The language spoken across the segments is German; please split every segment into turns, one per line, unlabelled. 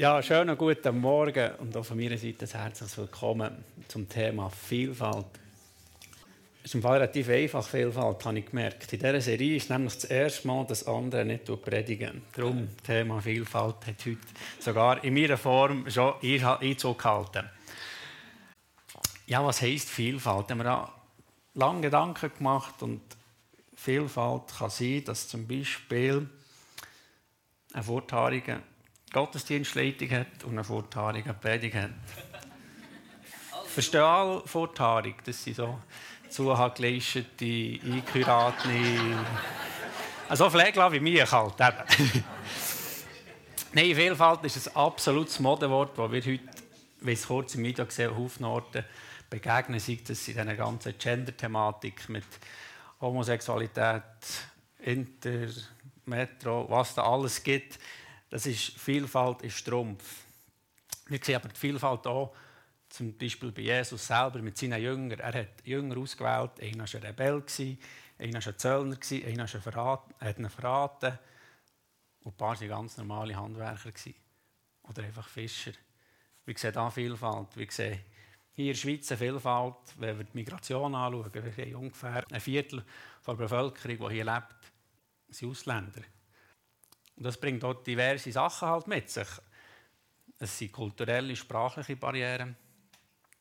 Ja, schönen guten Morgen und auch von meiner Seite ein herzliches Willkommen zum Thema Vielfalt. Es ist im Fall relativ einfach, Vielfalt, habe ich gemerkt. In dieser Serie ist nämlich das erste Mal, dass andere nicht predigen. Darum, das Thema Vielfalt hat heute sogar in meiner Form schon Einzug gehalten. Ja, was heisst Vielfalt? Haben wir da lange Gedanken gemacht und Vielfalt kann sein, dass zum Beispiel ein vortariger Gottesdienstleitung hat und eine vortarige Predigt hat. Verstehe alle Vortarig, das sind so zuhageleistete, eingeheiratet. Also pfleglich wie mir halt eben. Nein, Vielfalt ist ein absolutes Modewort, das wir heute, wie es kurz im Video gesehen Haufen Orten begegnen, sei das in dieser ganzen Gender-Thematik mit Homosexualität, Inter, Metro, was da alles gibt. Das ist Vielfalt ist Trumpf. Wir sehen aber die Vielfalt auch zum Beispiel bei Jesus selber mit seinen Jüngern. Er hat Jünger ausgewählt. Einer war ein Rebell, einer war ein Zöllner, einer hat ihn verraten. Und ein paar waren ganz normale Handwerker. Oder einfach Fischer. Wir sehen hier Vielfalt. Wir sehen hier in der Schweiz eine Vielfalt, wenn wir die Migration anschauen. Wir haben ungefähr ein Viertel der Bevölkerung, die hier lebt, sind Ausländer. Und das bringt auch diverse Sachen halt mit sich. Es sind kulturelle, sprachliche Barrieren.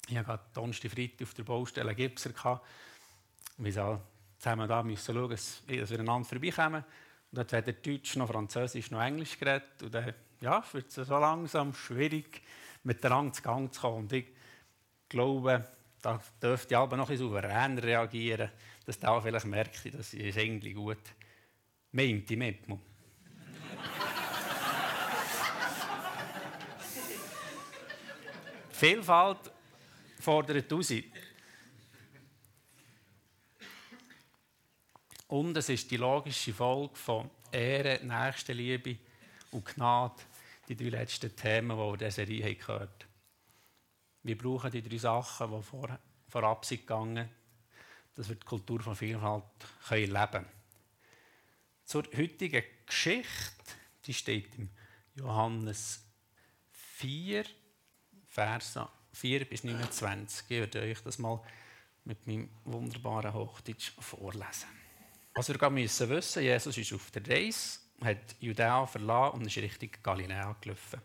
Ich hatte gerade Donnerstag, Freitag auf der Baustelle Gipser. Wir mussten zusammen da müssen schauen, dass wir einander vorbeikommen. Und dort weder Deutsch noch Französisch noch Englisch geredet. Und dann ja, wird es so langsam schwierig, mit der Angst zu Gang zu kommen. Und ich glaube, da dürfte ich aber noch ein souveräner reagieren, dass der vielleicht merkt, dass ich es irgendwie gut meinte mit mir. Vielfalt fordert raus. Und es ist die logische Folge von Ehre, Nächstenliebe und Gnade, die drei letzten Themen, die wir in dieser Serie gehört haben. Wir brauchen die drei Sachen, die vor, vorab sind gegangen, dass wir die Kultur von Vielfalt können leben können. Zur heutigen Geschichte, die steht im Johannes 4, Verse 4 bis 29. Ich werde euch das mal mit meinem wunderbaren Hochdeutsch vorlesen. Was wir müssen wissen, Jesus ist auf der Reise, hat Judäa verlassen und ist Richtung Galiläa gelaufen.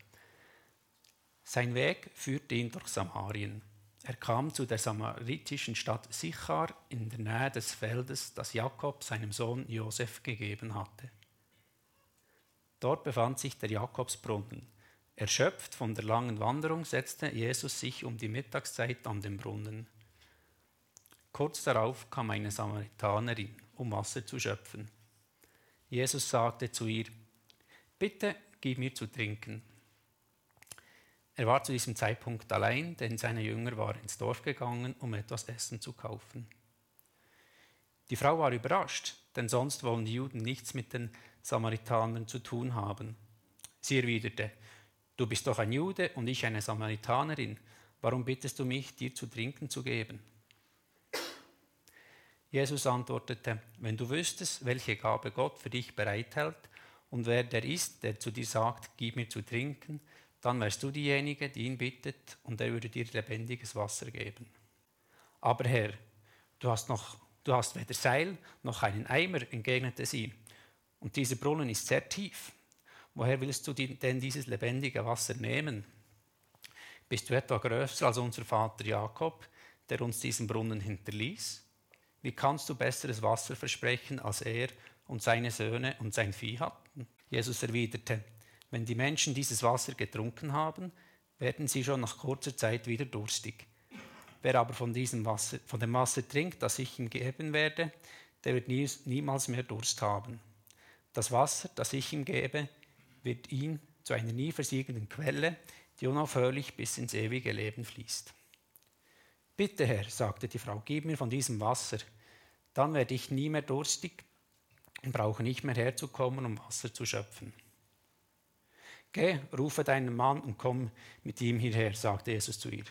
Sein Weg führte ihn durch Samarien. Er kam zu der samaritischen Stadt Sichar in der Nähe des Feldes, das Jakob seinem Sohn Josef gegeben hatte. Dort befand sich der Jakobsbrunnen. Erschöpft von der langen Wanderung setzte Jesus sich um die Mittagszeit an den Brunnen. Kurz darauf kam eine Samaritanerin, um Wasser zu schöpfen. Jesus sagte zu ihr, Bitte gib mir zu trinken. Er war zu diesem Zeitpunkt allein, denn seine Jünger waren ins Dorf gegangen, um etwas Essen zu kaufen. Die Frau war überrascht, denn sonst wollen die Juden nichts mit den Samaritanern zu tun haben. Sie erwiderte, Du bist doch ein Jude und ich eine Samaritanerin. Warum bittest du mich, dir zu trinken zu geben? Jesus antwortete, wenn du wüsstest, welche Gabe Gott für dich bereithält und wer der ist, der zu dir sagt, gib mir zu trinken, dann wärst du diejenige, die ihn bittet und er würde dir lebendiges Wasser geben. Aber Herr, du hast, noch, du hast weder Seil noch einen Eimer, entgegnete sie, und dieser Brunnen ist sehr tief. Woher willst du denn dieses lebendige Wasser nehmen? Bist du etwa größer als unser Vater Jakob, der uns diesen Brunnen hinterließ? Wie kannst du besseres Wasser versprechen, als er und seine Söhne und sein Vieh hatten? Jesus erwiderte, wenn die Menschen dieses Wasser getrunken haben, werden sie schon nach kurzer Zeit wieder durstig. Wer aber von, diesem Wasser, von dem Wasser trinkt, das ich ihm geben werde, der wird nie, niemals mehr Durst haben. Das Wasser, das ich ihm gebe, wird ihn zu einer nie versiegenden Quelle, die unaufhörlich bis ins ewige Leben fließt. Bitte, Herr, sagte die Frau, gib mir von diesem Wasser, dann werde ich nie mehr durstig und brauche nicht mehr herzukommen, um Wasser zu schöpfen. Geh, rufe deinen Mann und komm mit ihm hierher, sagte Jesus zu ihr.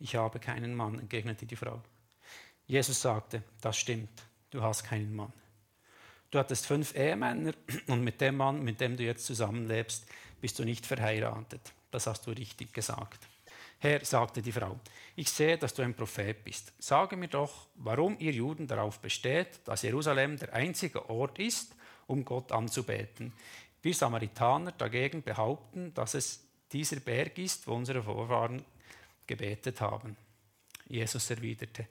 Ich habe keinen Mann, entgegnete die Frau. Jesus sagte, das stimmt, du hast keinen Mann. Du hattest fünf Ehemänner und mit dem Mann, mit dem du jetzt zusammenlebst, bist du nicht verheiratet. Das hast du richtig gesagt. Herr, sagte die Frau, ich sehe, dass du ein Prophet bist. Sage mir doch, warum ihr Juden darauf besteht, dass Jerusalem der einzige Ort ist, um Gott anzubeten. Wir Samaritaner dagegen behaupten, dass es dieser Berg ist, wo unsere Vorfahren gebetet haben. Jesus erwiderte,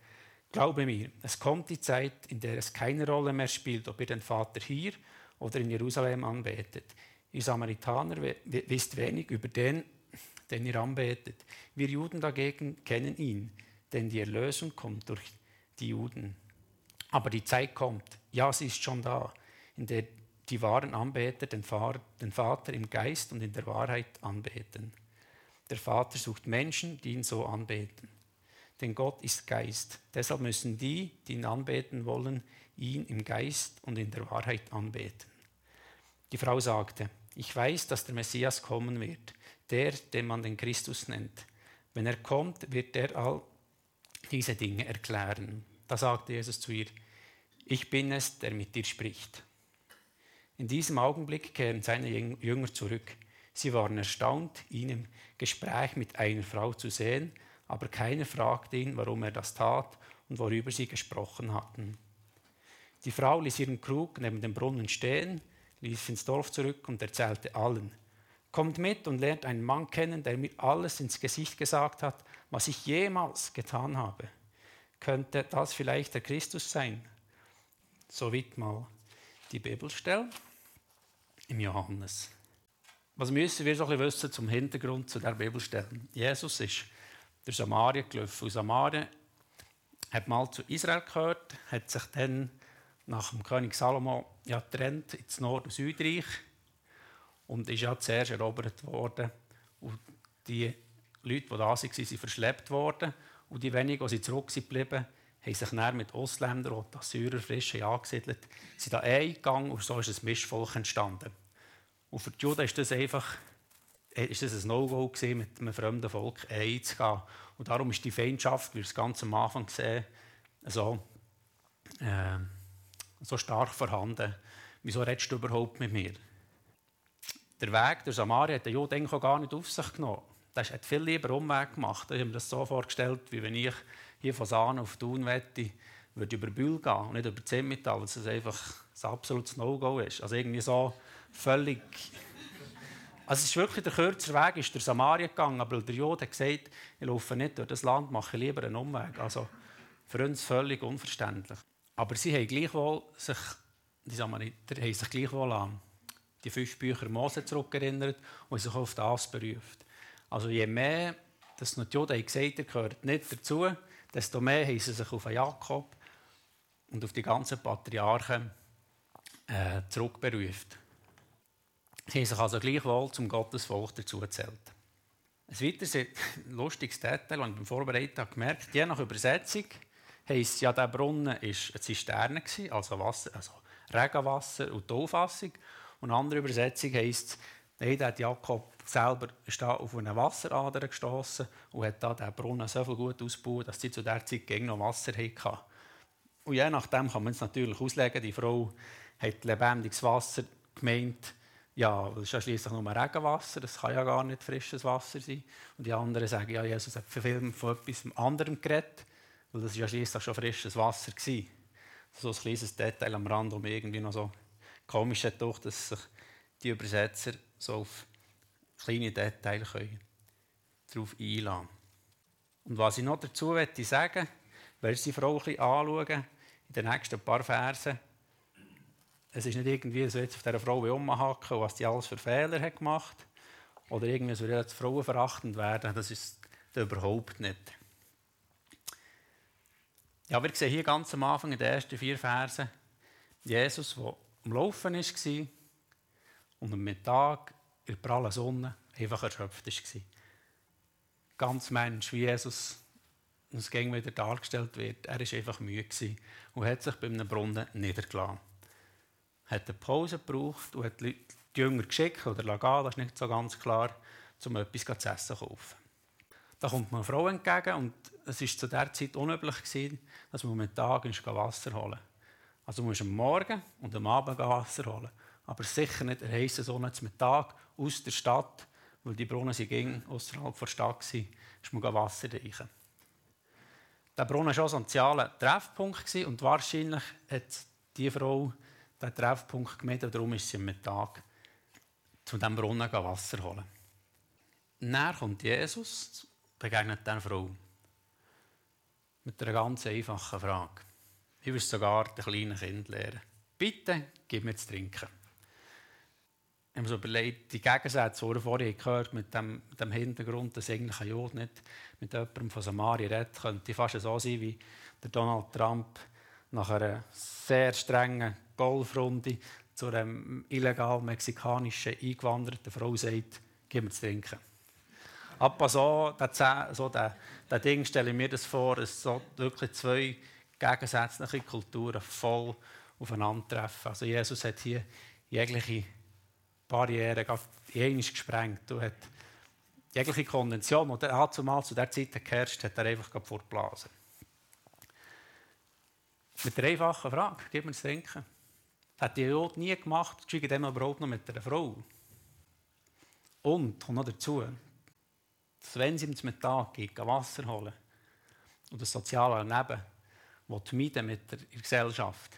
Glaube mir, es kommt die Zeit, in der es keine Rolle mehr spielt, ob ihr den Vater hier oder in Jerusalem anbetet. Ihr Samaritaner wisst wenig über den, den ihr anbetet. Wir Juden dagegen kennen ihn, denn die Erlösung kommt durch die Juden. Aber die Zeit kommt, ja, sie ist schon da, in der die wahren Anbeter den Vater im Geist und in der Wahrheit anbeten. Der Vater sucht Menschen, die ihn so anbeten. Denn Gott ist Geist. Deshalb müssen die, die ihn anbeten wollen, ihn im Geist und in der Wahrheit anbeten. Die Frau sagte, ich weiß, dass der Messias kommen wird, der, den man den Christus nennt. Wenn er kommt, wird er all diese Dinge erklären. Da sagte Jesus zu ihr, ich bin es, der mit dir spricht. In diesem Augenblick kehren seine Jünger zurück. Sie waren erstaunt, ihn im Gespräch mit einer Frau zu sehen, aber keiner fragte ihn, warum er das tat und worüber sie gesprochen hatten. Die Frau ließ ihren Krug neben dem Brunnen stehen, lief ins Dorf zurück und erzählte allen. Kommt mit und lernt einen Mann kennen, der mir alles ins Gesicht gesagt hat, was ich jemals getan habe. Könnte das vielleicht der Christus sein? So weit mal die Bibelstelle im Johannes. Was müssen wir so ein bisschen wissen zum Hintergrund zu der Bibelstelle? Jesus ist durch Samarien gelaufen. Und Samarien hat mal zu Israel gehört, hat sich dann nach dem König Salomo ja getrennt ins Nord- und Südreich und ist ja zuerst erobert worden. Und die Leute, die da waren, sind verschleppt worden. Und die wenigen, die zurückgeblieben haben sich dann mit Ausländern und Assyrer frisch angesiedelt, sind da eingegangen und so ist ein Mischvolk entstanden. Und für die Juden ist das einfach ist das ein No-Go mit einem fremden Volk einzugehen. Und darum ist die Feindschaft, wie wir es ganz am Anfang sehen, so, äh, so stark vorhanden. Wieso redest du überhaupt mit mir? Der Weg durch Samaria hat der Jude eigentlich auch gar nicht auf sich genommen. Er hat viel lieber Umweg gemacht. Ich habe mir das so vorgestellt, wie wenn ich hier von Sahne auf Thun wette, würde über Bühl gehen und nicht über Zimmetal, weil es einfach ein absolutes No-Go ist. Also irgendwie so völlig also es ist wirklich der kürzere Weg, ist durch Samaria gegangen, aber der Jude hat gesagt, ich laufe nicht durch das Land, mache lieber einen Umweg. Also für uns völlig unverständlich. Aber sie haben gleichwohl sich, die Samariter haben sich gleichwohl an die fünf Bücher Mose zurückerinnert und sich auf das beruft. Also je mehr, dass die Juden haben gesagt, er gehört nicht dazu, desto mehr haben sie sich auf Jakob und auf die ganzen Patriarchen äh, zurückberuft. Sie haben sich also gleichwohl zum Gottesvolk dazu gezählt. Ein weiteres lustiges Detail, das ich beim Vorbereiten habe gemerkt je nach Übersetzung heisst ja, der Brunnen war eine Zisterne, also, Wasser, also Regenwasser und Tauffassung. Und eine andere Übersetzung heisst, nein, hat Jakob selber ist da auf eine Wasserader gestoßen und hat da den Brunnen so viel gut ausgebaut, dass sie zu der Zeit gegen noch Wasser hatten. Und je nachdem kann man es natürlich auslegen. Die Frau hat lebendiges Wasser gemeint, ja, das ist ja schließlich nur Regenwasser, das kann ja gar nicht frisches Wasser sein. Und die anderen sagen, ja, Jesus hat von etwas anderem geredet, weil das ja schließlich schon frisches Wasser war. So ein kleines Detail am Rand, um irgendwie noch so komisch hat, doch, dass sich die Übersetzer so auf kleine Details können darauf einladen Und was ich noch dazu möchte sagen, wenn Sie die Frau ein bisschen anschauen, in den nächsten paar Versen, es ist nicht irgendwie so jetzt auf dieser Frau umhacken, was die alles für Fehler hat gemacht oder irgendwie so jetzt Frauen verachtend werden. Das ist überhaupt nicht. Ja, wir sehen hier ganz am Anfang in den ersten vier Versen Jesus, der am Laufen war und am Mittag in der prallen Sonne einfach erschöpft war. Ganz Mensch, wie Jesus uns gegen wieder dargestellt wird. Er war einfach müde und hat sich bei einem Brunnen niedergelassen hat eine Pause gebraucht und hat die Jünger geschickt oder lassen, das ist nicht so ganz klar, um etwas zu essen zu kaufen. Da kommt mir eine Frau entgegen und es war zu der Zeit unüblich, gewesen, dass man am Tag Wasser holen Also du musst am Morgen und am Abend Wasser holen. Aber sicher nicht der heiße Sonne zum Mittag aus der Stadt, weil die Brunnen ging außerhalb der Stadt waren, ist man Wasser reichen. Der Brunnen war auch ein sozialer Treffpunkt und wahrscheinlich hat die Frau diesen Treffpunkt gemeint, darum ist sie am Mittag zu diesem Brunnen Wasser holen. Dann kommt Jesus, begegnet dieser Frau mit einer ganz einfachen Frage. Ich will sogar den kleinen Kind lehren. Bitte gib mir zu trinken. Ich habe mir überlegt, die Gegensätze, die wir vorhin gehört mit dem, dem Hintergrund, dass eigentlich ein Jod nicht mit jemandem von Samaria redet, könnte fast so sein wie der Donald Trump nach einer sehr strengen Golfrunde zu einer illegal mexikanischen eingewanderten Frau sagt, gib mir zu trinken. Aber so, so der, Ding stelle ich mir das vor, dass so wirklich zwei gegensätzliche Kulturen voll aufeinandertreffen. Also Jesus hat hier jegliche Barrieren einmal gesprengt. Du hat jegliche Konvention, die er zumal zu der Zeit geherrscht hat, er einfach vorblasen. Mit der einfachen Frage, gib mir zu trinken. Das hat Jod nie gemacht, geschweige denn überhaupt noch mit einer Frau. Und, kommt noch dazu, dass wenn sie zum Mittag geht, Wasser holen und das soziale Leben meiden mit der Gesellschaft,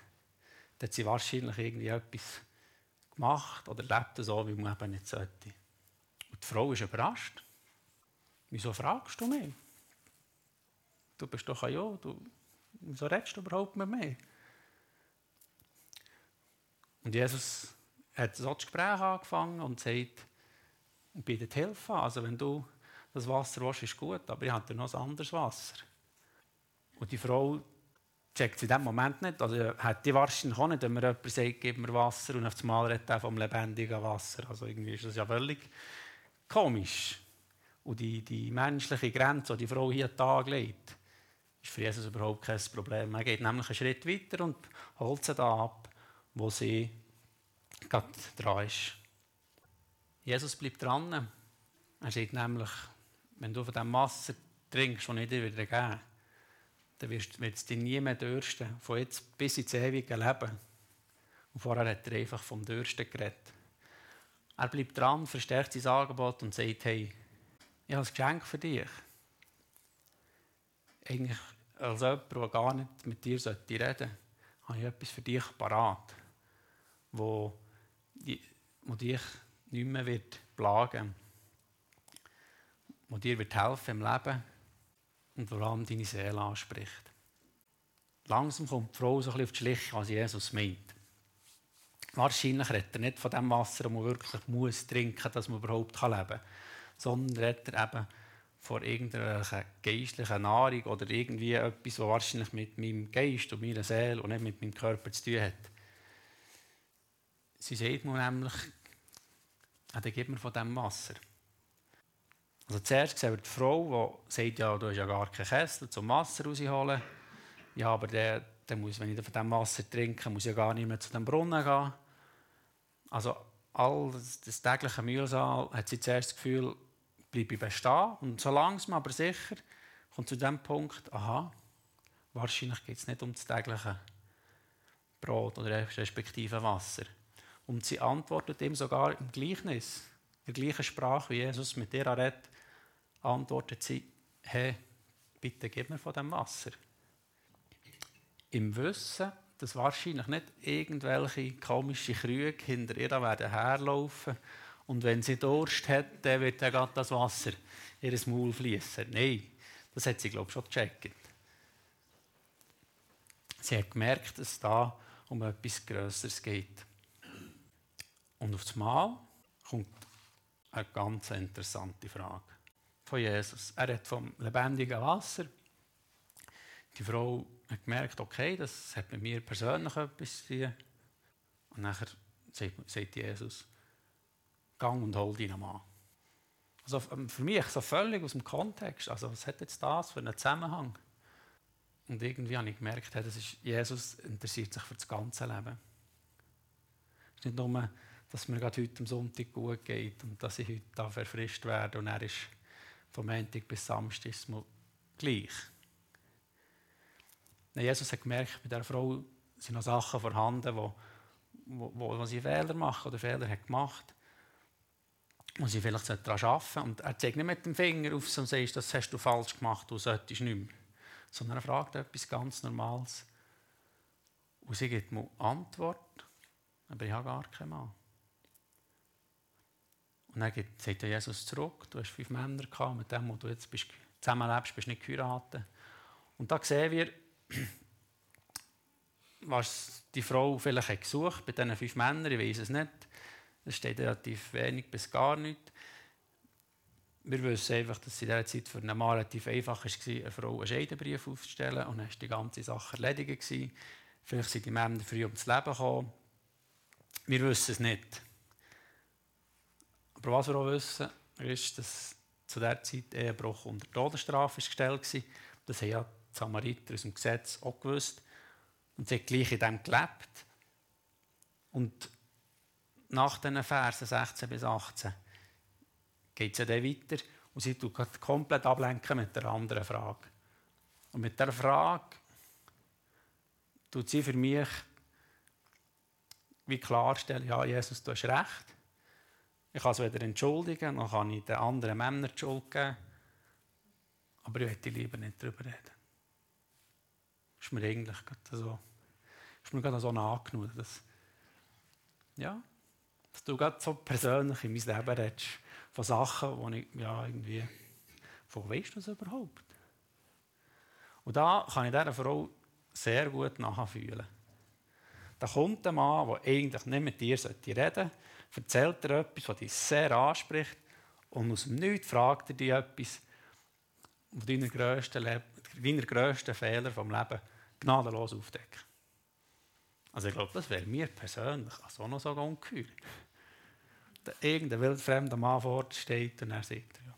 dann hat sie wahrscheinlich irgendwie etwas gemacht oder lebt so, wie man eben nicht sollte. Und die Frau ist überrascht. Wieso fragst du mich? Du bist doch ein Ja, wieso redest du überhaupt mit mir? Und Jesus hat so das Gespräch angefangen und sagt, ich bitte helfen. Also wenn du das Wasser willst, ist gut, aber ich habe noch ein anderes Wasser. Und die Frau checkt es in dem Moment nicht. Also hat die wahrscheinlich auch nicht, wenn mir jemand sagt, gib mir Wasser und auf einmal redet er vom lebendigen Wasser. Also irgendwie ist das ja völlig komisch. Und die, die menschliche Grenze, die die Frau hier Tag legt, ist für Jesus überhaupt kein Problem. Er geht nämlich einen Schritt weiter und holt sie da ab, wo sie gerade dran ist. Jesus bleibt dran. Er sagt nämlich, wenn du von dem Wasser trinkst, das ich dir wieder gebe, dann wird es dich nie mehr dürsten, von jetzt bis ins ewige Leben. Und vorher hat er einfach vom Dürsten geredet. Er bleibt dran, verstärkt sein Angebot und sagt, hey, ich habe ein Geschenk für dich. Eigentlich als jemand, der gar nicht mit dir reden sollte, habe ich etwas für dich parat, wo, wo dich nicht mehr wird plagen wird, dir wird helfen im Leben und vor allem deine Seele anspricht. Langsam kommt die Frau so ein bisschen auf die Schliche, was Jesus meint. Wahrscheinlich redet er nicht von dem Wasser, das man wirklich muss trinken muss, dass man überhaupt leben kann, sondern redet er eben von irgendeiner geistlichen Nahrung oder irgendwie etwas, was wahrscheinlich mit meinem Geist und meiner Seele und nicht mit meinem Körper zu tun hat. Sie sagt mir nämlich, ah, dann gib mir von diesem Wasser. Also zuerst sehen wir die Frau, die sagt, ja, du hast ja gar keinen Kessel zum Wasser rausholen. Ja, aber der, der muss, wenn ich von diesem Wasser trinke, muss ich ja gar nicht mehr zu dem Brunnen gehen. Also all das, das tägliche Mühsal hat sie zuerst das Gefühl, bleibe ich bestehen. Und so langsam, aber sicher, kommt zu dem Punkt, aha, wahrscheinlich geht es nicht um das tägliche Brot oder respektive Wasser. Und sie antwortet ihm sogar im Gleichnis, in der gleichen Sprache, wie Jesus mit ihr redet, antwortet sie, hey, bitte gib mir von dem Wasser. Im Wissen, dass wahrscheinlich nicht irgendwelche komischen Krüge hinter ihr werden herlaufen und wenn sie Durst hat, dann wird dann gerade das Wasser in ihr Maul fließen. Nein, das hat sie, glaube ich, schon gecheckt. Sie hat gemerkt, dass es da um etwas Größeres geht. Und auf Mal kommt eine ganz interessante Frage von Jesus. Er hat vom lebendigen Wasser. Die Frau hat gemerkt, okay, das hat mit mir persönlich etwas zu tun. Und nachher sagt Jesus, gang und hol deinen Mann. Also ähm, für mich so völlig aus dem Kontext. Also was hat jetzt das für einen Zusammenhang? Und irgendwie habe ich gemerkt, das ist, Jesus interessiert sich für das ganze Leben. Es ist nicht nur, dass mir gerade heute am Sonntag gut geht und dass ich heute da verfrischt werde und er ist vom Montag bis Samstag gleich. Jesus hat gemerkt, bei dieser Frau sind noch Sachen vorhanden, wo, wo, wo sie Fehler machen oder Fehler hat gemacht wo sie vielleicht daran arbeiten Und er zeigt nicht mit dem Finger auf und sagt, das hast du falsch gemacht, du solltest nicht mehr. Sondern er fragt etwas ganz Normales. Und sie gibt mir Antwort, aber ich habe gar keinen Mann. Und dann sagt Jesus zurück, du hast fünf Männer gehabt, mit dem, wo du jetzt bist, zusammenlebst, bist du nicht geheiratet. Und da sehen wir, was die Frau vielleicht hat gesucht bei diesen fünf Männern, ich weiß es nicht. Es steht relativ wenig bis gar nicht. Wir wissen einfach, dass es in dieser Zeit für einen Mann relativ einfach war, eine Frau einen Scheidenbrief aufzustellen und dann war die ganze Sache erledigt. Vielleicht sind die Männer früh ums Leben gekommen. Wir wissen es nicht. Aber was wir auch wissen, ist, dass zu dieser Zeit Ehebruch unter Todesstrafe gestellt war. Das haben ja die Samariter aus dem Gesetz auch gewusst. Und sie haben gleich in dem gelebt. Und nach den Versen 16 bis 18 geht ja dann weiter und sie tut komplett ablenken mit der anderen Frage. Und mit der Frage tut sie für mich wie klarstellen, ja, Jesus, du hast recht. Ich kann es wieder entschuldigen, dann kann ich den anderen Männern die Schuld geben. Aber ich möchte lieber nicht darüber reden. Das ist mir eigentlich so, ist mir gerade so angenommen, dass, ja, dass du gerade so persönlich in mein Leben redest, von Sachen, wo ich ja irgendwie, von weißt du das überhaupt? Und da kann ich dieser Frau sehr gut nachfühlen. Da kommt ein Mann, der eigentlich nicht mit dir reden sollte, erzählt dir etwas, was dich sehr anspricht und aus dem Nichts fragt er dich etwas, was deine grössten, deine grössten Fehler vom Leben gnadenlos aufdeckt. Also ich glaube, das wäre mir persönlich auch noch so ungeheuer. Irgendein wildfremder Mann vor steht und er sagt, ja,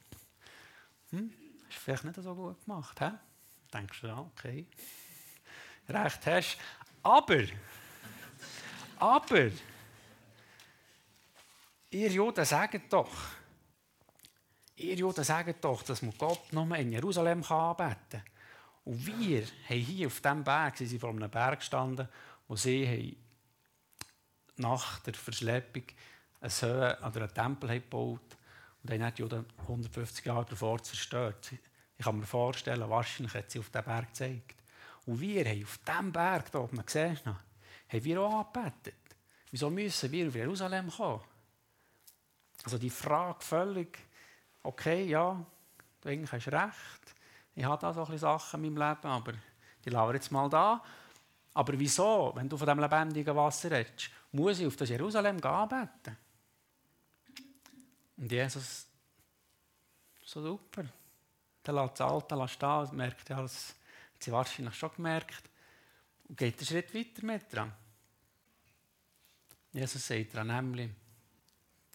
hm, ist vielleicht nicht so gut gemacht. He? Denkst du, ja, okay, recht hast. Aber, aber, ihr Juden sagt doch, ihr Juden sagt doch, dass man Gott nur in Jerusalem anbeten kann. Und wir haben hier auf diesem Berg, sie sind vor einem Berg gestanden, wo sie nach der Verschleppung eine Höhe oder einen Tempel gebaut und dann hat die Juden 150 Jahre davor zerstört. Ich kann mir vorstellen, wahrscheinlich hat sie auf den Berg gezeigt. Und wir haben auf diesem Berg, da oben, siehst haben wir auch angebetet. Wieso müssen wir auf Jerusalem kommen? Also die Frage völlig, okay, ja, du hast recht. Ich habe da so ein Sachen in meinem Leben, aber die wir jetzt mal da. Aber wieso, wenn du von dem lebendigen Wasser redest, muss ich auf das Jerusalem anbeten? Und Jesus, so super. Der lässt das Alte stehen merkt, ja, das hat sie wahrscheinlich schon gemerkt. Und geht einen Schritt weiter mit dran. Jesus sagt dran nämlich,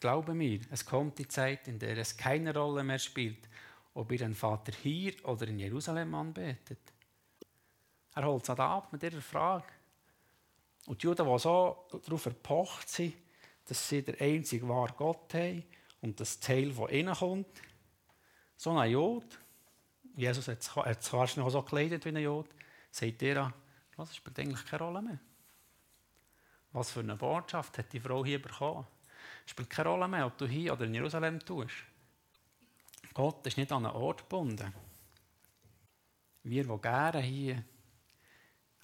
glaube mir, es kommt die Zeit, in der es keine Rolle mehr spielt, ob ihr den Vater hier oder in Jerusalem anbetet. Er holt es ab mit dieser Frage. Und die Juden, die so darauf erpocht sind, dass sie der einzige wahre Gott haben und das Teil von innen kommt, so ein Jod, Jesus hat es wahrscheinlich auch so gekleidet wie ein Jod, sagt ihr, das spielt eigentlich keine Rolle mehr. Was für eine Botschaft hat die Frau hier bekommen? Es spielt keine Rolle mehr, ob du hier oder in Jerusalem tust. Gott ist nicht an einen Ort gebunden. Wir, die gerne hier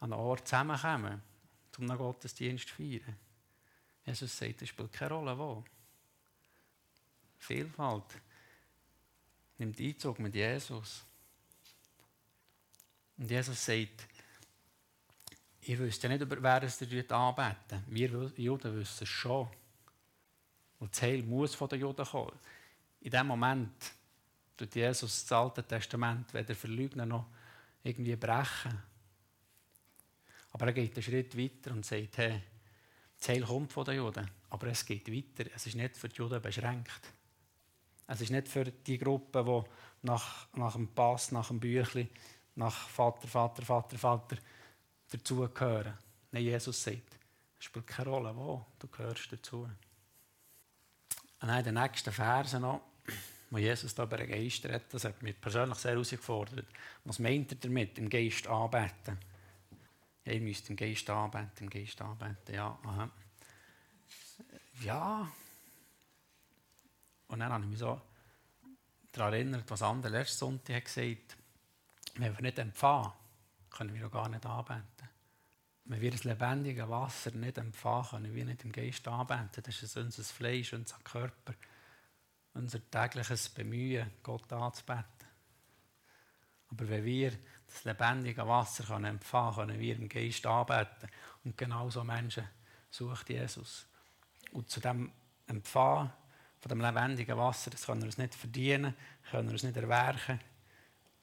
an einen Ort zusammenkommen, um einen Gottesdienst zu feiern. Jesus sagt, es spielt keine Rolle, wo. Vielfalt nimmt Einzug mit Jesus. Und Jesus sagt, ihr wisst ja nicht, wer es dort anbeten. Wir Juden wissen es schon. Und das Heil muss von den Juden kommen. In dem Moment tut Jesus das Alte Testament weder verleugnen noch irgendwie brechen. Aber er geht einen Schritt weiter und sagt, hey, das Heil kommt von den Juden, aber es geht weiter. Es ist nicht für die Juden beschränkt. Es ist nicht für die Gruppe, die nach, nach dem Pass, nach dem Büchlein, nach Vater, Vater, Vater, Vater dazugehören. Nein, Jesus sagt, es spielt keine Rolle, wo, du gehörst dazu. Und dann den nächsten Versen noch, wo Jesus da Geist redet, das hat mich persönlich sehr herausgefordert. Was meint er damit, im Geist anbeten? Ja, ihr müsst im Geist anbeten, im Geist anbeten. Ja, aha. Ja. Und dann habe ich mich so daran erinnert, was andere letzten Sonntag gesagt hat. Wenn wir nicht empfangen, können wir auch gar nicht anbeten. Wenn wir das lebendige Wasser nicht empfangen, können wir nicht im Geist anbeten. Das ist unser Fleisch, unser Körper, unser tägliches Bemühen, Gott anzubeten. Aber wenn wir das lebendige Wasser können empfangen können, können wir im Geist anbeten. Und genau so Menschen sucht Jesus. Und zu dem Empfangen von dem lebendigen Wasser, das können wir uns nicht verdienen, können wir uns nicht erwerken.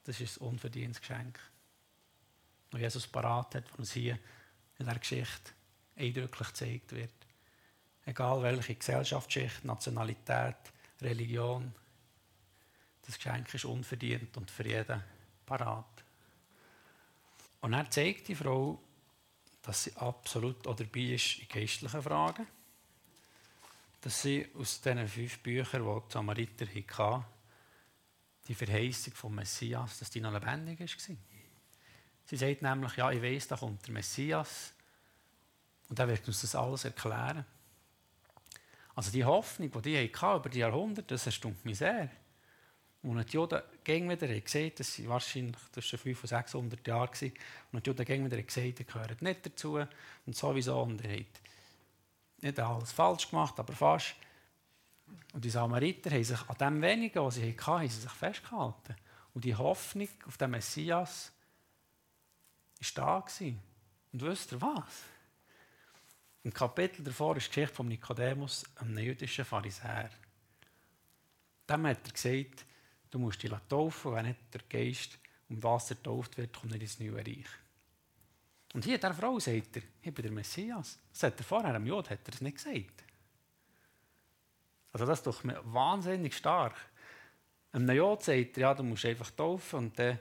Das ist ein unverdientes Geschenk. Und Jesus parat hat, was uns hier in der Geschichte eindrücklich gezeigt wird. Egal welche Gesellschaftsschicht, Nationalität, Religion, das Geschenk ist unverdient und für jeden parat. Und er zeigt die Frau, dass sie absolut auch dabei ist in geistlichen Fragen. Dass sie aus diesen fünf Büchern, die die Samariter hatten, die Verheißung vom Messias, dass die noch lebendig war. Sie sagt nämlich, ja, ich weiß, da kommt der Messias und er wird uns das alles erklären. Also die Hoffnung, die die hatten über die Jahrhunderte, das erstaunt mich sehr. Und die Juden ging wieder gesehen, das war wahrscheinlich zwischen 500 und 600 Jahre gewesen, und die Juden ging wieder gesagt, ihr gehört nicht dazu und sowieso und ihr habt nicht alles falsch gemacht, aber fast. Und die Samariter haben sich an dem wenigen, was sie hatten, haben sie sich festgehalten. Und die Hoffnung auf den Messias war da gewesen. Und wisst ihr was? Im Kapitel davor ist die Geschichte von Nikodemus, einem jüdischen Pharisäer. Dem hat er gesagt, du musst dich taufen, wenn nicht der Geist um Wasser getauft wird, kommt nicht ins neue Reich. Und hier, der Frau sagt er, ich bin der Messias. Das hat er vorher, am Jod, hat er es nicht gesagt. Also das ist doch wahnsinnig stark. Am Jod sagt er, ja, du musst einfach taufen und dann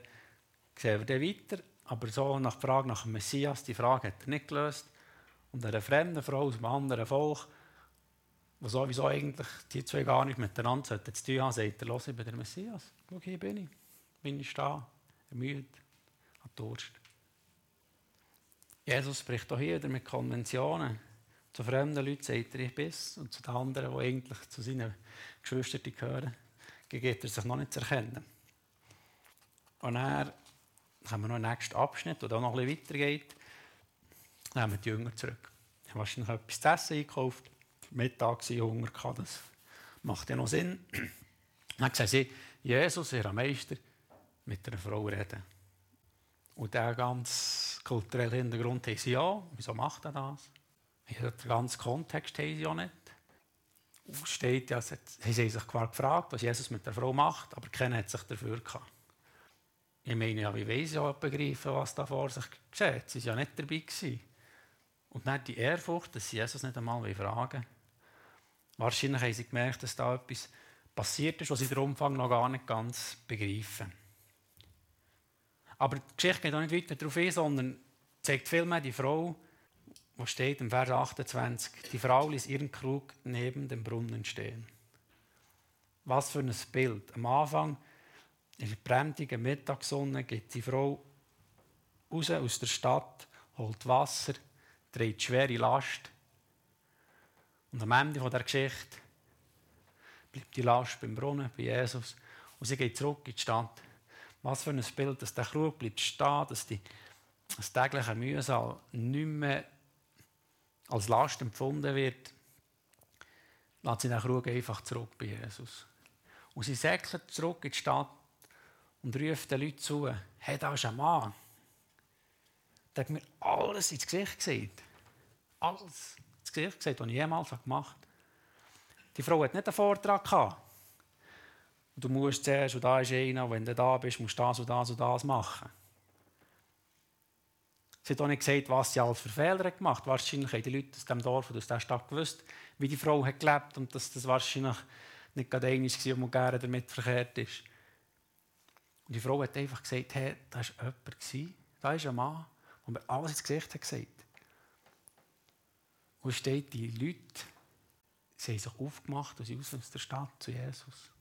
sehen wir dann weiter. Aber so nach der Frage nach dem Messias, die Frage hat er nicht gelöst. Und eine fremde Frau aus einem anderen Volk, die sowieso eigentlich die zwei gar nicht miteinander zu tun haben, sagt er, los, ich bin der Messias. Schau, hier bin ich. Bin ich da, ermüdet, an Durst. Jesus spricht auch hier wieder mit Konventionen. Zu fremden Leuten sagt er, ich bin Und zu den anderen, die eigentlich zu seinen Geschwistern gehören, geht er sich noch nicht zu erkennen. Und er haben wir noch einen nächsten Abschnitt, der noch ein bisschen weitergeht nehmen wir die Jünger zurück. Ich habe wahrscheinlich etwas zu essen eingekauft, Mittag Hunger gehabt, das macht ja noch Sinn. Dann sagen sie, Jesus, Herr Meister, mit einer Frau reden. Und der ganz kulturelle Hintergrund haben sie ja. Wieso macht er das? Den ganzen Kontext haben sie ja nicht. Steht ja, sie haben sich gefragt, was Jesus mit der Frau macht, aber keiner hat sich dafür gehabt. Ich meine, ja, wie weiß ja begreifen, was da vor sich geschieht? Sie waren ja nicht dabei. Gewesen. Und dann die Ehrfurcht, dass sie Jesus nicht einmal fragen Wahrscheinlich haben sie gemerkt, dass da etwas passiert ist, was sie den Umfang noch gar nicht ganz begreifen. Aber die Geschichte geht auch nicht weiter darauf ein, sondern zeigt vielmehr die Frau, wo steht im Vers 28, die Frau ließ ihren Krug neben dem Brunnen stehen. Was für ein Bild. Am Anfang, in der brennenden Mittagssonne, geht die Frau raus aus der Stadt, holt Wasser, trägt schwere Last. Und am Ende der Geschichte bleibt die Last beim Brunnen, bei Jesus. Und sie geht zurück in die Stadt. Was für ein Bild, dass der Krug bleibt stehen, dass die, das tägliche Mühsal nicht mehr als Last empfunden wird, lässt sie den Krug einfach zurück bei Jesus. Und sie säckelt zurück in die Stadt und ruft den Leuten zu, hey, da ist ein Mann. Der hat mir alles ins Gesicht gesehen. Alles ins Gesicht gesehen, was ich jemals gemacht habe. Die Frau hat nicht einen Vortrag gehabt. Du musst zuerst, und da ist einer, wenn du da bist, musst du das und das und das machen. Sie hat auch nicht gesagt, was sie alles für Fehler gemacht hat. Wahrscheinlich haben die Leute aus diesem Dorf oder aus dieser Stadt gewusst, wie die Frau hat gelebt und dass das wahrscheinlich nicht gerade einer war, der gerne damit verkehrt ist. Und die Frau hat einfach gesagt, hey, da war jemand, da ist ein Mann, der mir alles ins Gesicht hat gesagt. Und steht, die Leute, sie haben sich aufgemacht und sie aus der Stadt zu Jesus.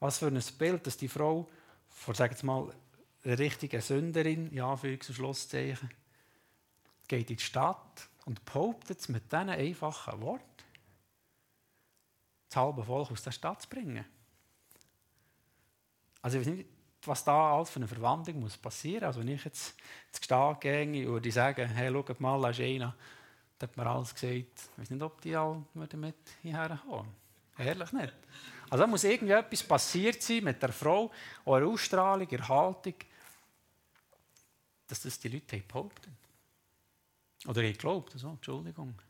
Was für ein Bild, dass die Frau, vor, sagen wir mal, eine richtige Sünderin, ja, für und Schlusszeichen, geht in die Stadt und behauptet mit diesen einfachen Worten, das halbe Volk aus der Stadt zu bringen. Also ich weiß nicht, was da alles für eine Verwandlung muss passieren. Also wenn ich jetzt ins Gestad gehe und die sagen, hey, schaut mal, da ist einer, dann hat mir alles gesagt, ich weiß nicht, ob die alle mit hierher kommen. Ehrlich nicht. Also da muss irgendwie etwas passiert sein mit der Frau, ihrer Ausstrahlung, ihrer Haltung, dass das die Leute behaupten. Oder ich glaubt, also, Entschuldigung. Und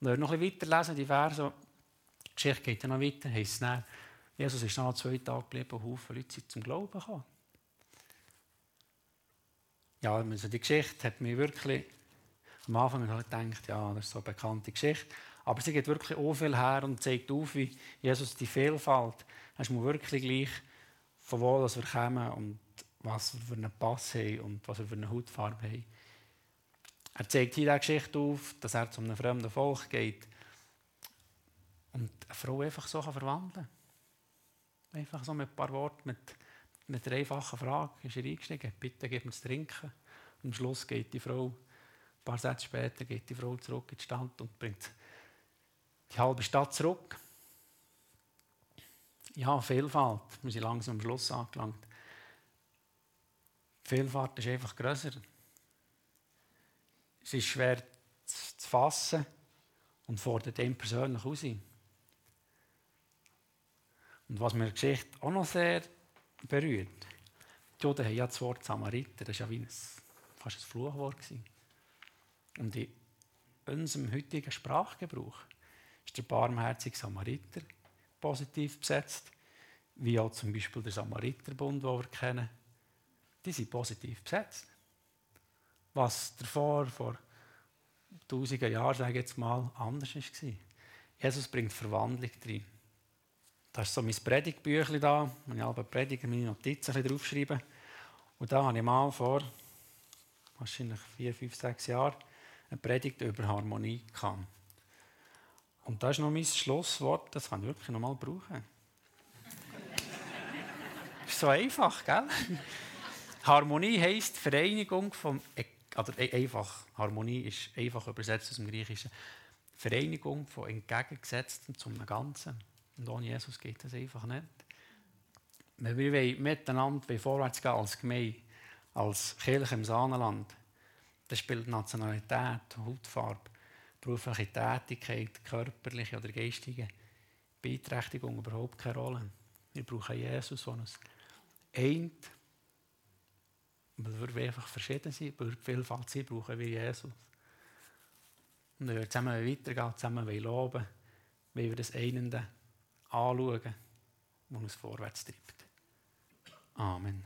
wenn wir noch ein bisschen weiterlesen, die Verse, die Geschichte geht dann noch weiter, heisst es dann, Jesus ist nach zwei Tagen geblieben Haufen Leute sind zum Glauben gekommen. Ja, also die Geschichte hat mir wirklich am Anfang gedacht, ja, das ist so eine bekannte Geschichte. Aber sie geht wirklich auch viel her und zeigt auf, wie Jesus die Vielfalt, hast du wirklich gleich, von wo wir kommen und was wir für einen Pass haben und was wir für eine Hautfarbe haben. Er zeigt hier dieser Geschichte auf, dass er zu einem fremden Volk geht und eine Frau einfach so verwandeln kann. Einfach so mit ein paar Worten, mit, mit einer einfachen Frage ist er eingestiegen. Bitte gib mir zu trinken. Und am Schluss geht die Frau, ein paar Sätze später, geht die Frau zurück in die Stadt und bringt die halbe Stadt zurück. Ja, Vielfalt. Wir sind langsam am Schluss angelangt. Vielfalt ist einfach grösser. Es ist schwer zu fassen und fordert ihn persönlich aus. Und was mir die Geschichte auch noch sehr berührt, die Juden haben ja das Wort Samariter, das war ja wie ein, fast ein Fluchwort. Und in unserem heutigen Sprachgebrauch ist der barmherzige Samariter positiv besetzt, wie auch zum Beispiel der Samariterbund, den wir kennen. Die sind positiv besetzt. Was davor, vor tausenden Jahren, sage ich jetzt mal, anders war. Jesus bringt Verwandlung drin. Das ist so mein Predigtbüchlein da, wo ich alle Prediger meine Notizen draufschreibe. Und da habe ich mal vor wahrscheinlich vier, fünf, sechs Jahren eine Predigt über Harmonie gehabt. Und das ist noch mein Schlusswort, das kann ich wirklich noch mal brauchen. ist so einfach, gell? Harmonie heisst Vereinigung von, also einfach, Harmonie ist einfach übersetzt aus dem Griechischen, Vereinigung von Entgegengesetzten zum Ganzen. Und ohne Jesus geht das einfach nicht. Wenn wir miteinander vorwärts gehen als Gemeinde, als Kirche im Sahnenland, dann spielt Nationalität, Hautfarbe, berufliche Tätigkeit, körperliche oder geistige Beeinträchtigung überhaupt keine Rolle. Wir brauchen Jesus, der uns eint. Weil wir einfach verschieden sind, weil wir Vielfalt sind, brauchen wir Jesus. Und wenn wir zusammen weitergehen, zusammen loben, wollen wir das Einende anschauen, das uns vorwärts treibt. Amen.